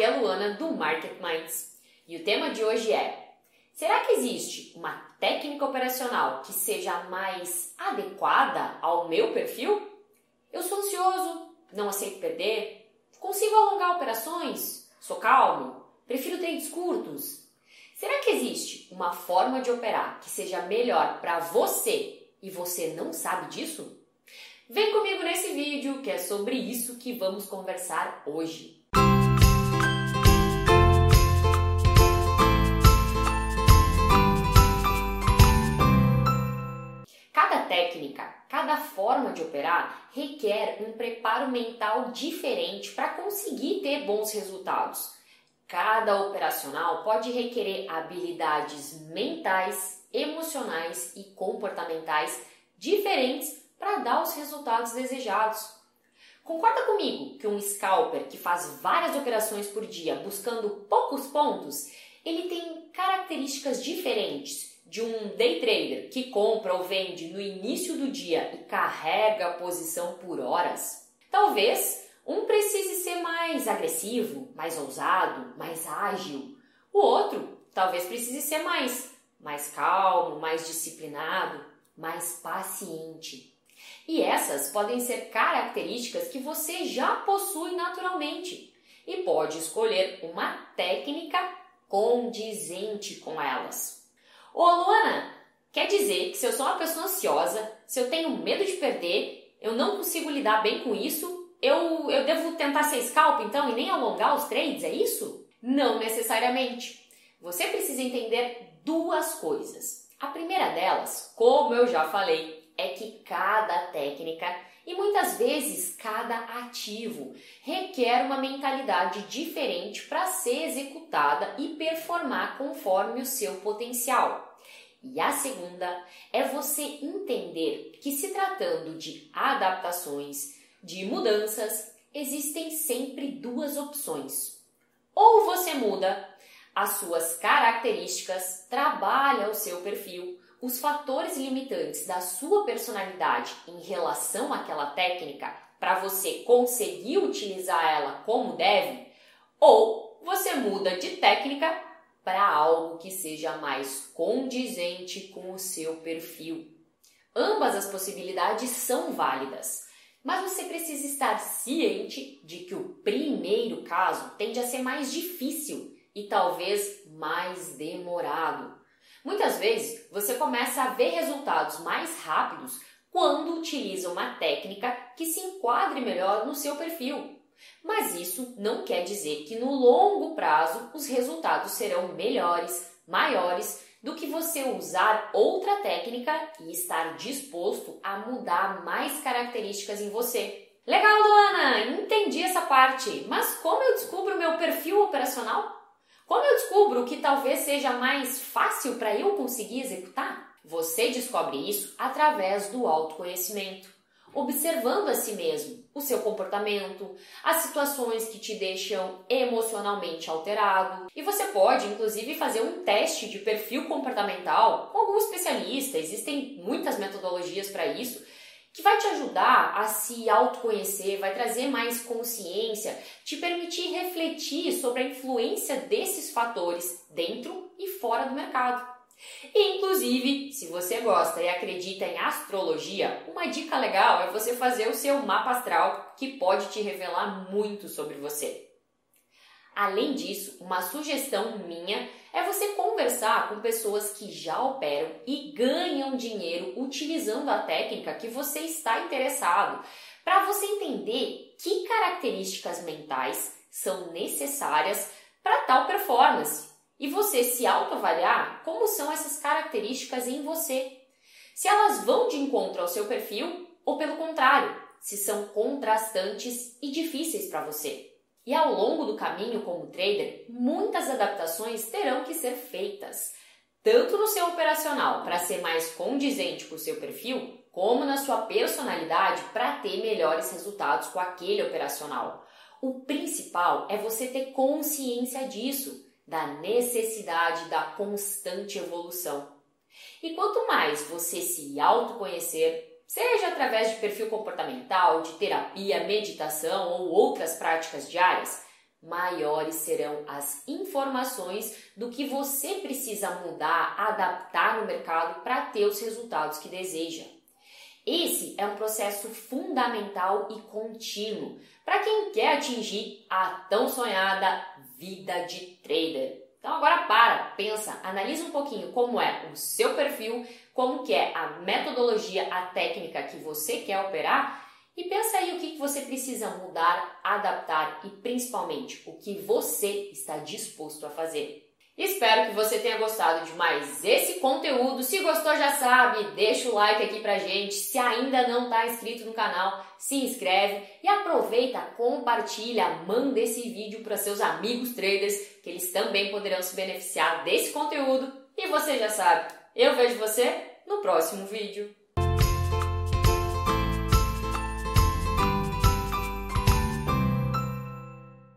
É a Luana do Market Minds e o tema de hoje é: será que existe uma técnica operacional que seja mais adequada ao meu perfil? Eu sou ansioso, não aceito perder, consigo alongar operações, sou calmo, prefiro trades curtos. Será que existe uma forma de operar que seja melhor para você e você não sabe disso? Vem comigo nesse vídeo que é sobre isso que vamos conversar hoje. Cada forma de operar requer um preparo mental diferente para conseguir ter bons resultados. Cada operacional pode requerer habilidades mentais, emocionais e comportamentais diferentes para dar os resultados desejados. Concorda comigo que um scalper que faz várias operações por dia buscando poucos pontos, ele tem características diferentes de um day trader que compra ou vende no início do dia e carrega a posição por horas? Talvez um precise ser mais agressivo, mais ousado, mais ágil. O outro talvez precise ser mais mais calmo, mais disciplinado, mais paciente. E essas podem ser características que você já possui naturalmente e pode escolher uma técnica condizente com elas. Ô Luana, quer dizer que se eu sou uma pessoa ansiosa, se eu tenho medo de perder, eu não consigo lidar bem com isso, eu, eu devo tentar ser scalp então e nem alongar os trades, é isso? Não necessariamente. Você precisa entender duas coisas. A primeira delas, como eu já falei, é que cada técnica e muitas vezes cada ativo requer uma mentalidade diferente para ser executada e performar conforme o seu potencial. E a segunda é você entender que, se tratando de adaptações, de mudanças, existem sempre duas opções. Ou você muda as suas características, trabalha o seu perfil, os fatores limitantes da sua personalidade em relação àquela técnica para você conseguir utilizar ela como deve, ou você muda de técnica para algo que seja mais condizente com o seu perfil. Ambas as possibilidades são válidas, mas você precisa estar ciente de que o primeiro caso tende a ser mais difícil e talvez mais demorado. Muitas vezes você começa a ver resultados mais rápidos quando utiliza uma técnica que se enquadre melhor no seu perfil. Mas isso não quer dizer que no longo prazo os resultados serão melhores, maiores do que você usar outra técnica e estar disposto a mudar mais características em você. Legal, Luana, entendi essa parte, mas como eu descubro meu perfil operacional? Como eu descubro que talvez seja mais fácil para eu conseguir executar? Você descobre isso através do autoconhecimento, observando a si mesmo, o seu comportamento, as situações que te deixam emocionalmente alterado. E você pode, inclusive, fazer um teste de perfil comportamental com algum especialista, existem muitas metodologias para isso que vai te ajudar a se autoconhecer, vai trazer mais consciência, te permitir refletir sobre a influência desses fatores dentro e fora do mercado. E, inclusive, se você gosta e acredita em astrologia, uma dica legal é você fazer o seu mapa astral, que pode te revelar muito sobre você. Além disso, uma sugestão minha é você conversar com pessoas que já operam e ganham dinheiro utilizando a técnica que você está interessado, para você entender que características mentais são necessárias para tal performance e você se autoavaliar como são essas características em você. Se elas vão de encontro ao seu perfil ou pelo contrário, se são contrastantes e difíceis para você. E ao longo do caminho como trader, muitas adaptações terão que ser feitas, tanto no seu operacional para ser mais condizente com o seu perfil, como na sua personalidade para ter melhores resultados com aquele operacional. O principal é você ter consciência disso, da necessidade da constante evolução. E quanto mais você se autoconhecer, seja através de perfil comportamental, de terapia, meditação ou outras práticas diárias, maiores serão as informações do que você precisa mudar, adaptar no mercado para ter os resultados que deseja. Esse é um processo fundamental e contínuo para quem quer atingir a tão sonhada vida de trader. Então agora para, pensa, analisa um pouquinho como é o seu perfil, como que é a metodologia, a técnica que você quer operar e pensa aí você precisa mudar, adaptar e principalmente o que você está disposto a fazer. Espero que você tenha gostado de mais esse conteúdo. Se gostou, já sabe, deixa o like aqui pra gente. Se ainda não está inscrito no canal, se inscreve e aproveita, compartilha, manda esse vídeo para seus amigos traders, que eles também poderão se beneficiar desse conteúdo. E você já sabe, eu vejo você no próximo vídeo.